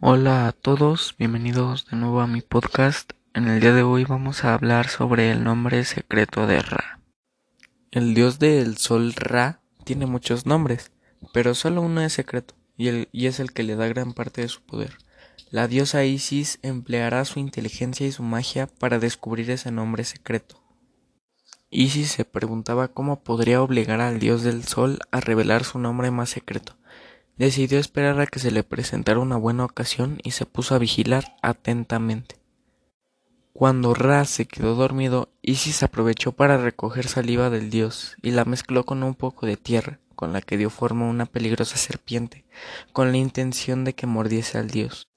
Hola a todos, bienvenidos de nuevo a mi podcast. En el día de hoy vamos a hablar sobre el nombre secreto de Ra. El dios del sol Ra tiene muchos nombres, pero solo uno es secreto, y, y es el que le da gran parte de su poder. La diosa Isis empleará su inteligencia y su magia para descubrir ese nombre secreto. Isis se preguntaba cómo podría obligar al dios del sol a revelar su nombre más secreto. Decidió esperar a que se le presentara una buena ocasión y se puso a vigilar atentamente. Cuando Ra se quedó dormido, Isis aprovechó para recoger saliva del dios y la mezcló con un poco de tierra, con la que dio forma a una peligrosa serpiente, con la intención de que mordiese al dios.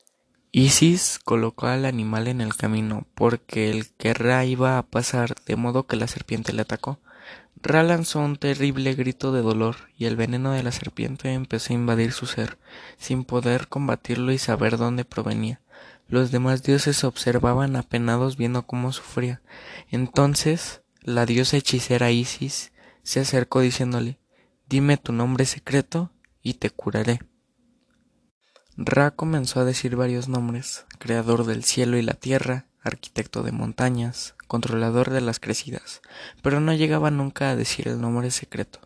Isis colocó al animal en el camino porque el que Ra iba a pasar, de modo que la serpiente le atacó. Ra lanzó un terrible grito de dolor y el veneno de la serpiente empezó a invadir su ser, sin poder combatirlo y saber dónde provenía. Los demás dioses observaban apenados viendo cómo sufría. Entonces la diosa hechicera Isis se acercó diciéndole Dime tu nombre secreto y te curaré. Ra comenzó a decir varios nombres, creador del cielo y la tierra, arquitecto de montañas, controlador de las crecidas, pero no llegaba nunca a decir el nombre secreto.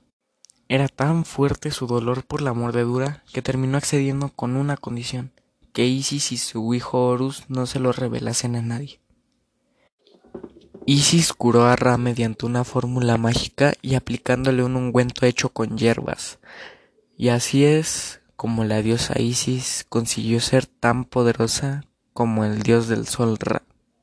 Era tan fuerte su dolor por la mordedura que terminó accediendo con una condición, que Isis y su hijo Horus no se lo revelasen a nadie. Isis curó a Ra mediante una fórmula mágica y aplicándole un ungüento hecho con hierbas. Y así es como la diosa Isis consiguió ser tan poderosa como el dios del sol Ra.